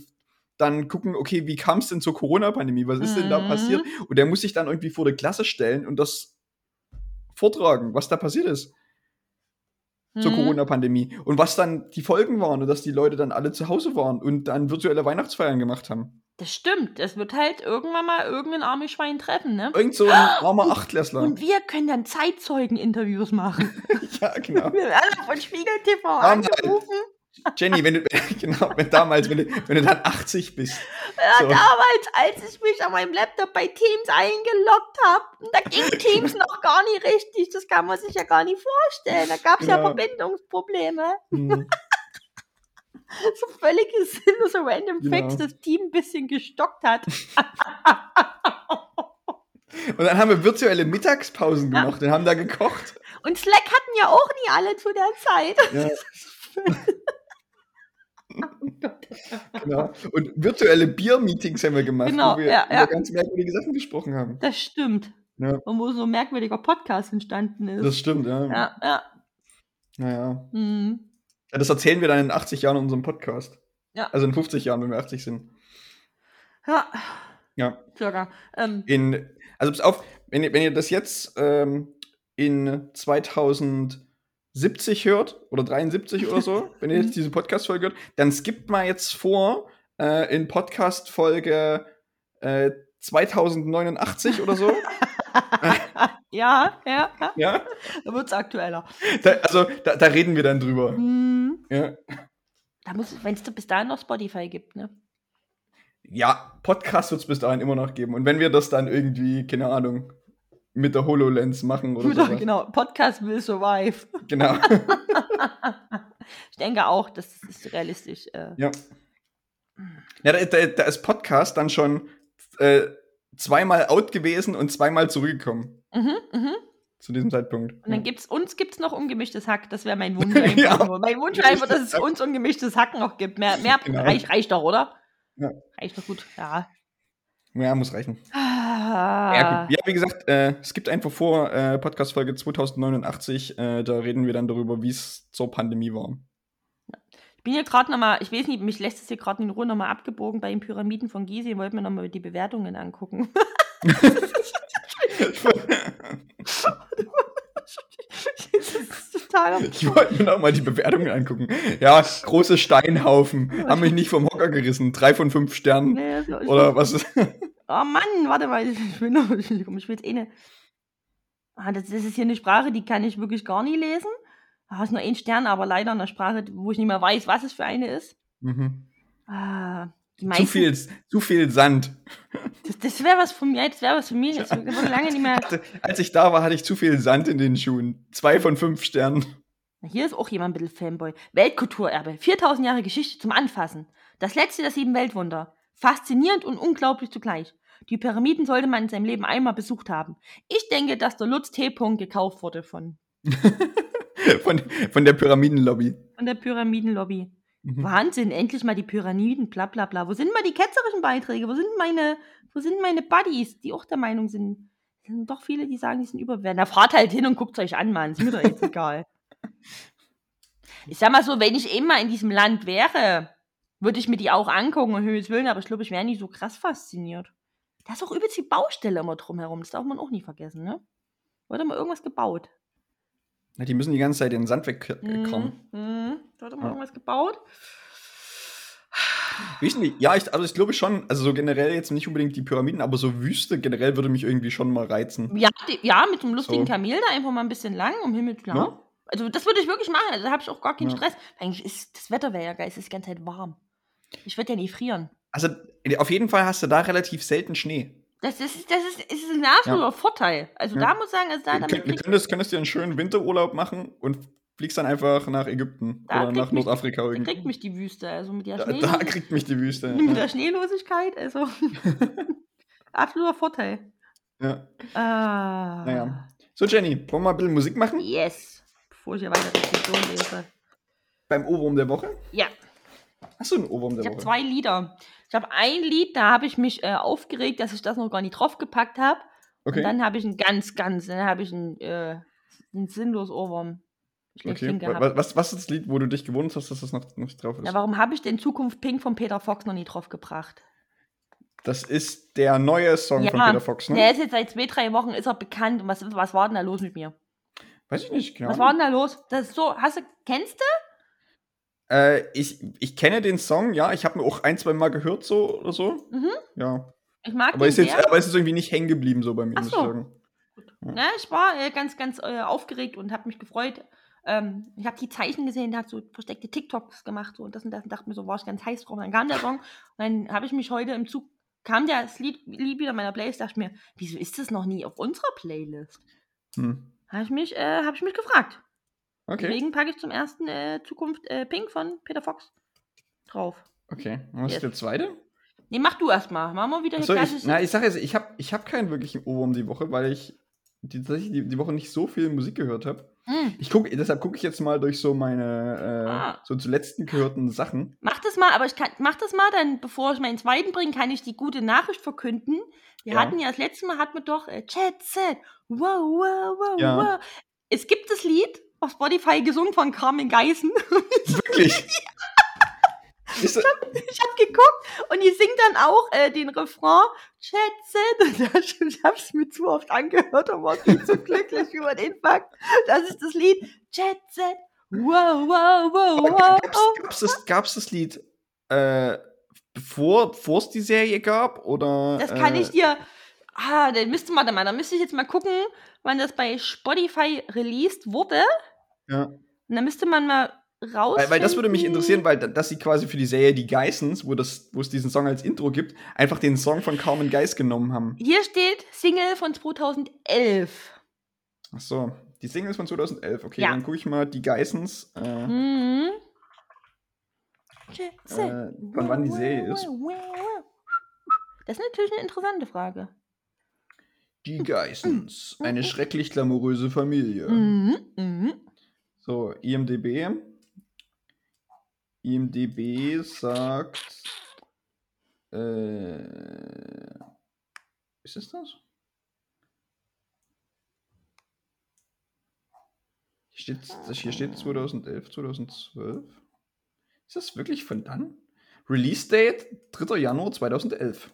dann gucken, okay, wie kam es denn zur Corona-Pandemie? Was ist mhm. denn da passiert? Mhm. Und der muss sich dann irgendwie vor der Klasse stellen und das vortragen, was da passiert ist zur mhm. Corona-Pandemie und was dann die Folgen waren und dass die Leute dann alle zu Hause waren und dann virtuelle Weihnachtsfeiern gemacht haben. Das stimmt. Es wird halt irgendwann mal irgendein armes Schwein treffen, ne? Irgend so ein armer Achtklässler. Und wir können dann Zeitzeugen-Interviews machen. ja, genau. Wir werden von Spiegel TV angerufen. Jenny, wenn du, genau, wenn damals, wenn du, wenn du dann 80 bist. Ja, so. damals, als ich mich an meinem Laptop bei Teams eingeloggt habe, da ging Teams noch gar nicht richtig. Das kann man sich ja gar nicht vorstellen. Da gab es genau. ja Verbindungsprobleme. Hm. so völlige sinnlose Random genau. Facts das Team ein bisschen gestockt hat. Und dann haben wir virtuelle Mittagspausen gemacht ja. und haben da gekocht. Und Slack hatten ja auch nie alle zu der Zeit. Ja. genau. Und virtuelle Bier-Meetings haben wir gemacht, genau, wo wir ja, ja. über ganz merkwürdige Sachen gesprochen haben. Das stimmt. Ja. Und wo so ein merkwürdiger Podcast entstanden ist. Das stimmt, ja. Ja, ja. Naja. Mhm. Ja, das erzählen wir dann in 80 Jahren in unserem Podcast. Ja. Also in 50 Jahren, wenn wir 80 sind. Ja. Ja. Circa. Ähm. In, also pass auf, wenn ihr, wenn ihr das jetzt ähm, in 2070 hört oder 73 oder so, wenn ihr jetzt diese Podcast-Folge hört, dann skippt mal jetzt vor äh, in Podcast-Folge äh, 2089 oder so. ja, ja, ja. Ja. Da wird es aktueller. Da, also, da, da, reden wir dann drüber. Mhm. Ja. Da muss, wenn es bis dahin noch Spotify gibt, ne? Ja, Podcast wird es bis dahin immer noch geben. Und wenn wir das dann irgendwie, keine Ahnung, mit der HoloLens machen oder so. Genau, Podcast will survive. Genau. ich denke auch, das ist realistisch. Äh. Ja. Ja, da, da, da, ist Podcast dann schon äh, zweimal out gewesen und zweimal zurückgekommen. Mhm, mhm. Zu diesem Zeitpunkt. Und dann gibt's uns gibt's noch ungemischtes Hack. Das wäre mein Wunsch. ja. Mein Wunsch einfach, dass es uns ungemischtes Hack noch gibt. Mehr, mehr genau. reicht, reicht doch, oder? Ja. Reicht doch gut, ja. Ja, muss reichen. Ah. Ja, wie gesagt, äh, es gibt einfach vor äh, Podcast-Folge 2089, äh, da reden wir dann darüber, wie es zur Pandemie war bin hier gerade nochmal, ich weiß nicht, mich lässt es hier gerade in Ruhe nochmal abgebogen bei den Pyramiden von Gizeh und wollte mir nochmal die Bewertungen angucken. Ich wollte mir noch mal die Bewertungen angucken. Ja, große Steinhaufen. Haben mich nicht vom Hocker gerissen. Drei von fünf Sternen. Nee, ich Oder was ist. Oh Mann, warte mal, ich will, noch, ich will jetzt eh ne. Ah, das, das ist hier eine Sprache, die kann ich wirklich gar nie lesen. Da ist nur ein Stern, aber leider eine Sprache, wo ich nicht mehr weiß, was es für eine ist. Mhm. Ah, die Zu meisten, viel, zu viel Sand. Das, das wäre was von mir, das wäre was von mir. Das wurde lange nicht mehr. Als ich da war, hatte ich zu viel Sand in den Schuhen. Zwei von fünf Sternen. Hier ist auch jemand ein bisschen Fanboy. Weltkulturerbe. 4000 Jahre Geschichte zum Anfassen. Das letzte der sieben Weltwunder. Faszinierend und unglaublich zugleich. Die Pyramiden sollte man in seinem Leben einmal besucht haben. Ich denke, dass der Lutz T. -Punkt gekauft wurde von, Von, von der Pyramidenlobby. von der Pyramidenlobby. Mhm. Wahnsinn, endlich mal die Pyramiden, bla bla bla. Wo sind mal die ketzerischen Beiträge? Wo sind meine, wo sind meine Buddies, die auch der Meinung sind? Es sind doch viele, die sagen, die sind überbewertet. Na, fahrt halt hin und guckt euch an, Mann. Ist mir doch jetzt egal. Ich sag mal so, wenn ich immer in diesem Land wäre, würde ich mir die auch angucken und Höhes Willen, aber ich glaube, ich wäre nicht so krass fasziniert. Da ist auch übelst die Baustelle immer drumherum. Das darf man auch nie vergessen, ne? Wurde mal irgendwas gebaut. Na, die müssen die ganze Zeit den Sand wegkommen. Mhm. Mhm. Da wurde mal Ja. irgendwas gebaut. Denn die? Ja, ich, also ich glaube schon, also so generell jetzt nicht unbedingt die Pyramiden, aber so Wüste generell würde mich irgendwie schon mal reizen. Ja, die, ja, mit einem lustigen So. Kamel da einfach mal ein bisschen lang, um Himmels Willen. Ja. Also das würde ich wirklich machen. Also da habe ich auch gar keinen Ja. Stress. Eigentlich ist das Wetter wäre ja geil, es ist die ganze Zeit warm. Ich würde ja nie frieren. Also auf jeden Fall hast du da relativ selten Schnee. Das ist, das ist, ist ein absoluter Vorteil. Also Ja. da muss ich sagen, also da Du damit du krieg- könntest, könntest dir einen schönen Winterurlaub machen und fliegst dann einfach nach Ägypten Da oder nach mich- Nordafrika da irgendwie. kriegt mich die Wüste. Also mit der, Da, Schnee da kriegt mich die Wüste. mit Ja. der Schneelosigkeit. Also absoluter Vorteil. Ja. Ah. Naja. So, Jenny, wollen wir mal ein bisschen Musik machen? Yes. Bevor ich hier weiter Diskussion lese. Beim Ohrwurm der Woche? Ja. Hast du einen Ohrwurm der Ich habe zwei Lieder. Ich habe ein Lied, da habe ich mich äh, aufgeregt, dass ich das noch gar nicht draufgepackt habe. Okay. Und dann habe ich ein ganz, ganz, dann habe ich ein, äh, ein sinnlos Ohrwurm okay. Was, was ist das Lied, wo du dich gewundert hast, dass das noch nicht drauf ist? Na, warum habe ich denn Zukunft Pink von Peter Fox noch nie draufgebracht? Das ist der neue Song Ja, von Peter Fox, ne? Der ist jetzt seit zwei, drei Wochen ist er bekannt. Und was, was war denn da los mit mir? Weiß ich nicht, genau. Was war denn da los? Das ist so, hast du, kennst du? Äh, ich, ich kenne den Song, ja, ich habe ihn auch ein, zwei Mal gehört, so oder so. Mhm. Ja. Ich mag Aber den ist, jetzt, sehr. aber ist jetzt irgendwie nicht hängen geblieben, so bei mir, Ach muss so. ich sagen. Ne, ich war äh, ganz, ganz äh, aufgeregt und habe mich gefreut. Ähm, ich habe die Zeichen gesehen, der hat so versteckte TikToks gemacht so, und das und das und dachte mir so, war ich ganz heiß drauf. Und dann kam der Song und dann habe ich mich heute im Zug, kam der das Lied, Lied wieder in meiner Playlist, dachte mir, wieso ist das noch nie auf unserer Playlist? Hm. Habe ich, mich, äh, hab ich mich gefragt. Okay. Deswegen packe ich zum ersten äh, Zukunft äh, Pink von Peter Fox drauf. Okay. Was Yes. ist der zweite? Nee, mach du erst mal. Machen wir wieder Achso, hier ich, klassische- na, ich sage jetzt, ich habe ich hab keinen wirklichen Ohrwurm die Woche, weil ich die, tatsächlich die, die Woche nicht so viel Musik gehört habe. Hm. Ich guck, deshalb gucke ich jetzt mal durch so meine äh, Ah. so zuletzt gehörten Sachen. Mach das mal, aber ich kann, mach das mal, dann bevor ich meinen zweiten bringe, kann ich die gute Nachricht verkünden. Wir Ja. hatten ja das letzte Mal hatten wir doch äh, Chat Set. Wow, wow, wow, Ja. wow. Es gibt das Lied auf Spotify gesungen von Carmen Geißen. Wirklich? Ich hab geguckt und die singt dann auch äh, den Refrain das- ich hab's mir zu oft angehört und war viel zu glücklich über den Fakt. Das ist das Lied Set. Wow, wow, wow, wow. gab's, gab's, das, gab's das Lied äh, bevor bevor es die Serie gab? Oder, Das kann äh, ich dir. Ah, dann müsste man, mal, da müsste ich jetzt mal gucken, wann das bei Spotify released wurde. Ja. Und dann müsste man mal raus. Weil, weil das würde mich interessieren, weil da- dass sie quasi für die Serie Die Geissens, wo, das, wo es diesen Song als Intro gibt, einfach den Song von Carmen Geiss genommen haben. Hier steht Single von 2011. Ach so, die Single ist von 2011. Okay, Ja. dann gucke ich mal Die Geissens. Äh, Mhm. äh, von wann die Serie ist. Das ist natürlich eine interessante Frage. Die Geissens, eine schrecklich glamouröse Familie. Mhm. Mhm. So, IMDB. IMDB sagt. Äh, ist es das? Hier steht, das hier steht 2011, 2012. Ist das wirklich von dann? Release Date 3. Januar 2011.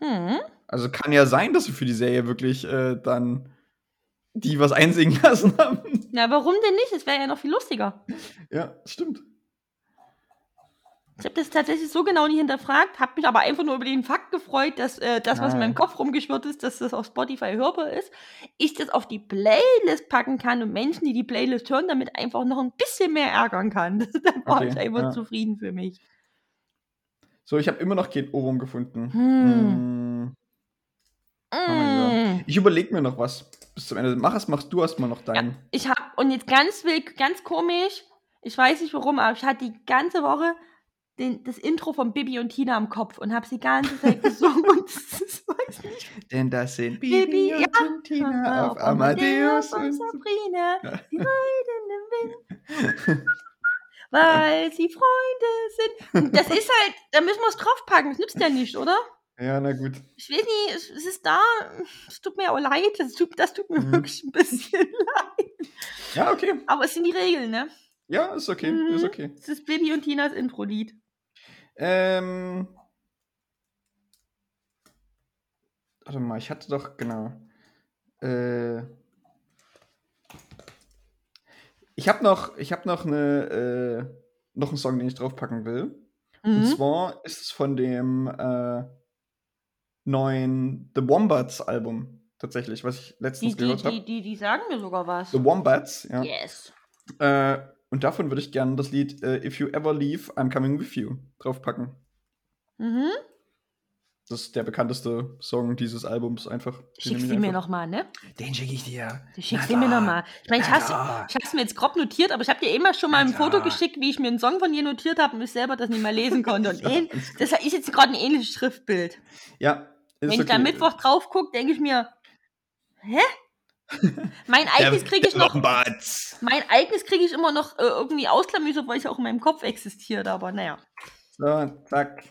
Hm. Also kann ja sein, dass sie für die Serie wirklich äh, dann die was einsingen lassen haben. Na, warum denn nicht? Es wäre ja noch viel lustiger. Ja, stimmt. Ich habe das tatsächlich so genau nie hinterfragt, habe mich aber einfach nur über den Fakt gefreut, dass äh, das, was in meinem Ah. Kopf rumgeschwirrt ist, dass das auf Spotify hörbar ist, ich das auf die Playlist packen kann und Menschen, die die Playlist hören, damit einfach noch ein bisschen mehr ärgern kann. da war Okay, ich einfach ja. zufrieden für mich. So, ich habe immer noch kein Ohrwurm gefunden. Hm. Mein Mm. Ich überlege mir noch was bis zum Ende. Mach es, machst du erstmal noch deinen. Ich habe, und jetzt ganz wild, ganz komisch, ich weiß nicht warum, aber ich hatte die ganze Woche den, das Intro von Bibi und Tina im Kopf und habe sie die ganze Zeit gesungen und das ist, weiß nicht. Denn das sind Bibi, Bibi ja. und Tina auf Amadeus. und und- Sabrina, Ja. die reiten im Wind, weil sie Freunde sind. Und das ist halt, da müssen wir es draufpacken, das nützt ja nicht, oder? Ja, na gut. Ich weiß nicht, es, ist da, es tut mir auch leid, das tut, das tut mir Mhm. wirklich ein bisschen leid. Ja, okay. Aber es sind die Regeln, ne? Ja, ist okay. Mhm. Ist okay. Es ist Bibi und Tinas Intro-Lied. Ähm. Warte mal, ich hatte doch, genau. Äh. Ich habe noch, ich habe noch eine, äh, noch einen Song, den ich draufpacken will. Und Mhm. zwar ist es von dem äh, neuen The Wombats Album tatsächlich, was ich letztens Die, gehört habe. die, die, die sagen mir sogar was. The Wombats, ja. Yes. Äh, und davon würde ich gerne das Lied äh, If You Ever Leave, I'm Coming With You draufpacken. Mhm. Das ist der bekannteste Song dieses Albums einfach. Den du ich mir nochmal, ne? Den schicke ich dir. Du schickst Na ihn mir nochmal. Ich meine, ich ich hab's mir jetzt grob notiert, aber ich habe dir immer schon mal ein Foto geschickt, wie ich mir einen Song von dir notiert habe und ich selber das nicht mehr lesen konnte. Und ähn- das ist jetzt gerade ein ähnliches Schriftbild. Ja, ist Wenn ich da okay. Mittwoch drauf gucke, denke ich mir, hä? Mein eigenes kriege ich noch, mein eigenes kriege ich immer noch äh, irgendwie ausklamüsert, weil es auch in meinem Kopf existiert, aber naja. So, zack.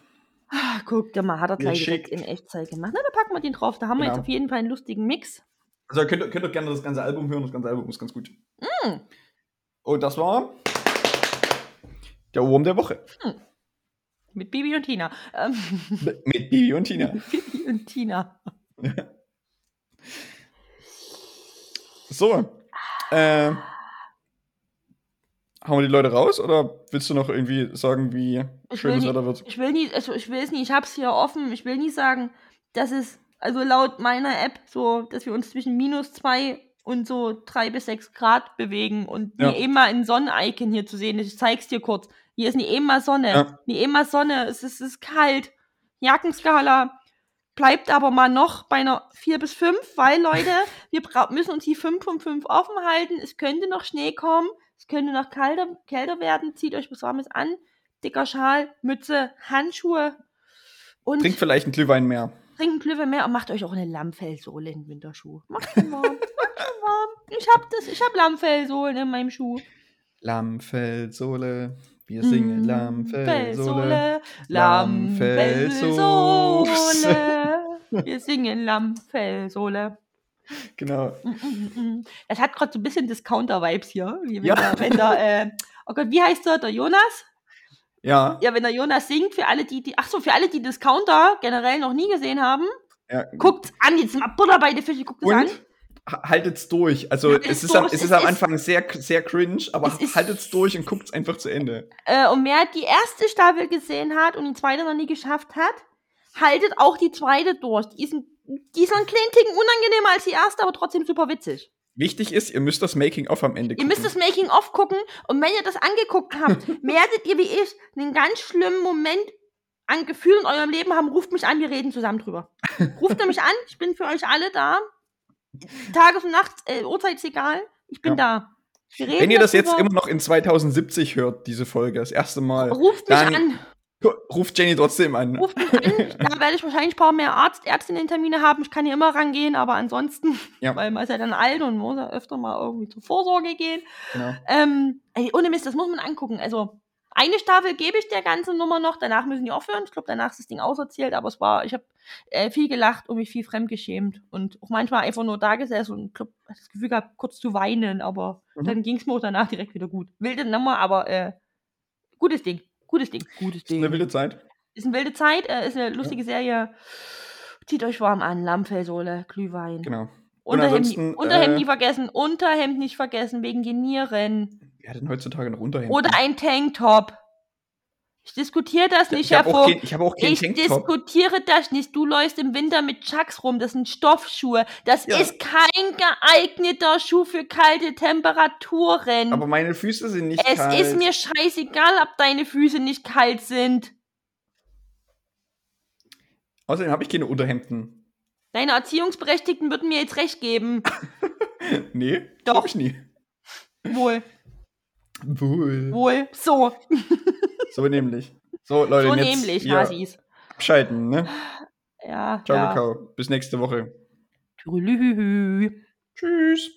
Ah, guck dir mal, hat er gleich direkt in Echtzeit gemacht. Na, da packen wir den drauf. Da haben wir Genau. jetzt auf jeden Fall einen lustigen Mix. Also könnt, ihr- könnt ihr gerne das ganze Album hören, das ganze Album ist ganz gut. Mm. Und das war der Wurm der Woche. Mit Bibi und Tina. Ähm, Mit mit Bibi und Tina. Bibi und Tina. So. Äh, hauen wir die Leute raus oder willst du noch irgendwie sagen, wie Ich schön das nie- Wetter wird? Ich will nie, also ich will es nie, ich hab's hier offen. Ich will nie sagen, dass es, also laut meiner App, so, dass wir uns zwischen minus zwei und so drei bis sechs Grad bewegen und Ja. nie mal ein Sonnenicon hier zu sehen ist. Ich zeig's dir kurz. Hier ist nie mal Sonne. Ja. Nie mal Sonne. Es ist, es ist kalt. Jackenskala bleibt aber mal noch bei einer 4 bis 5, weil, Leute, wir müssen uns die 5 von 5 offen halten. Es könnte noch Schnee kommen. Es könnte noch kälter, kälter werden. Zieht euch was Warmes an. Dicker Schal, Mütze, Handschuhe und Trink vielleicht einen Glühwein mehr. trinkt Glühwein mehr und macht euch auch eine Lammfellsohle in den Winterschuh. Macht ihn warm. Macht ihn warm. Ich hab das, ich hab Lammfellsohlen in meinem Schuh. Lammfellsohle. Wir singen Lammfellsohle. Lammfellsohle. Lammfellsohle. Wir singen Lammfellsohle. Genau. Das hat gerade so ein bisschen Discounter-Vibes hier. Wie wenn Ja. da, wenn da, äh, oh Gott, wie heißt der? Der Jonas? Ja. Ja, wenn der Jonas singt, für alle, die, die, ach so, für alle, die Discounter generell noch nie gesehen haben, ja. guckt's an, jetzt mal Butter bei den Fische, guckt es an. Haltet's durch. Also Haltet's es ist, am, durch. es ist Es am ist- Anfang sehr, sehr cringe, aber Es ist- haltet's durch und guckt's einfach zu Ende. Äh, und wer die erste Staffel gesehen hat und die zweite noch nie geschafft hat, haltet auch die zweite durch. Die ist ein, die ist ein kleinen Ticken unangenehmer als die erste, aber trotzdem super witzig. Wichtig ist, ihr müsst das Making-of am Ende Ihr gucken. müsst das Making-of gucken und wenn ihr das angeguckt habt, werdet ihr wie ich einen ganz schlimmen Moment an Gefühlen in eurem Leben haben, ruft mich an, wir reden zusammen drüber. Ruft ihr mich an, ich bin für euch alle da. Tages- und Nachts, äh, Uhrzeit ist egal, ich bin da. Wir reden Wenn ihr das jetzt darüber. immer noch in 2070 hört, diese Folge, das erste Mal, Ruft mich dann- an. Ruft Jenny trotzdem an. Ruft mich an. Da werde ich wahrscheinlich ein paar mehr Arzt, Ärztinnen-Termine haben. Ich kann hier immer rangehen, aber ansonsten, Ja. weil man ist ja dann alt und muss ja öfter mal irgendwie zur Vorsorge gehen. Genau. Ähm, ey, ohne Mist, das muss man angucken. Also, eine Staffel gebe ich der ganzen Nummer noch. Danach müssen die aufhören. Ich glaube, danach ist das Ding auserzählt. Aber es war, ich habe äh, viel gelacht und mich viel fremdgeschämt. Und auch manchmal einfach nur da gesessen und glaub, das Gefühl gehabt, kurz zu weinen. Aber Mhm. dann ging es mir auch danach direkt wieder gut. Wilde Nummer, aber äh, gutes Ding. Gutes Ding. Gutes Ding. Eine wilde Zeit. Ist eine wilde Zeit, äh, ist eine lustige Serie. Zieht euch warm an, Lammfellsohle, Glühwein. Genau. Unterhemd, Unterhemd äh, nie vergessen, Unterhemd nicht vergessen, wegen den Nieren. Wer hat denn heutzutage noch Unterhemd? Oder ein Tanktop. Ich diskutiere das nicht, ich Herr Vogt. Ich habe auch keinen Ich diskutiere das nicht. Du läufst im Winter mit Chucks rum. Das sind Stoffschuhe. Das ja. ist kein geeigneter Schuh für kalte Temperaturen. Aber meine Füße sind nicht es kalt. Es ist mir scheißegal, ob deine Füße nicht kalt sind. Außerdem habe ich keine Unterhemden. Deine Erziehungsberechtigten würden mir jetzt recht geben. nee, doch ich nie. Wohl. Wohl. Wohl. So. so nämlich. So, Leute, so jetzt nämlich, ja, Hasis. Abschalten, ne? Ja. Ciao, ja. Kakao. Bis nächste Woche. Tschüss.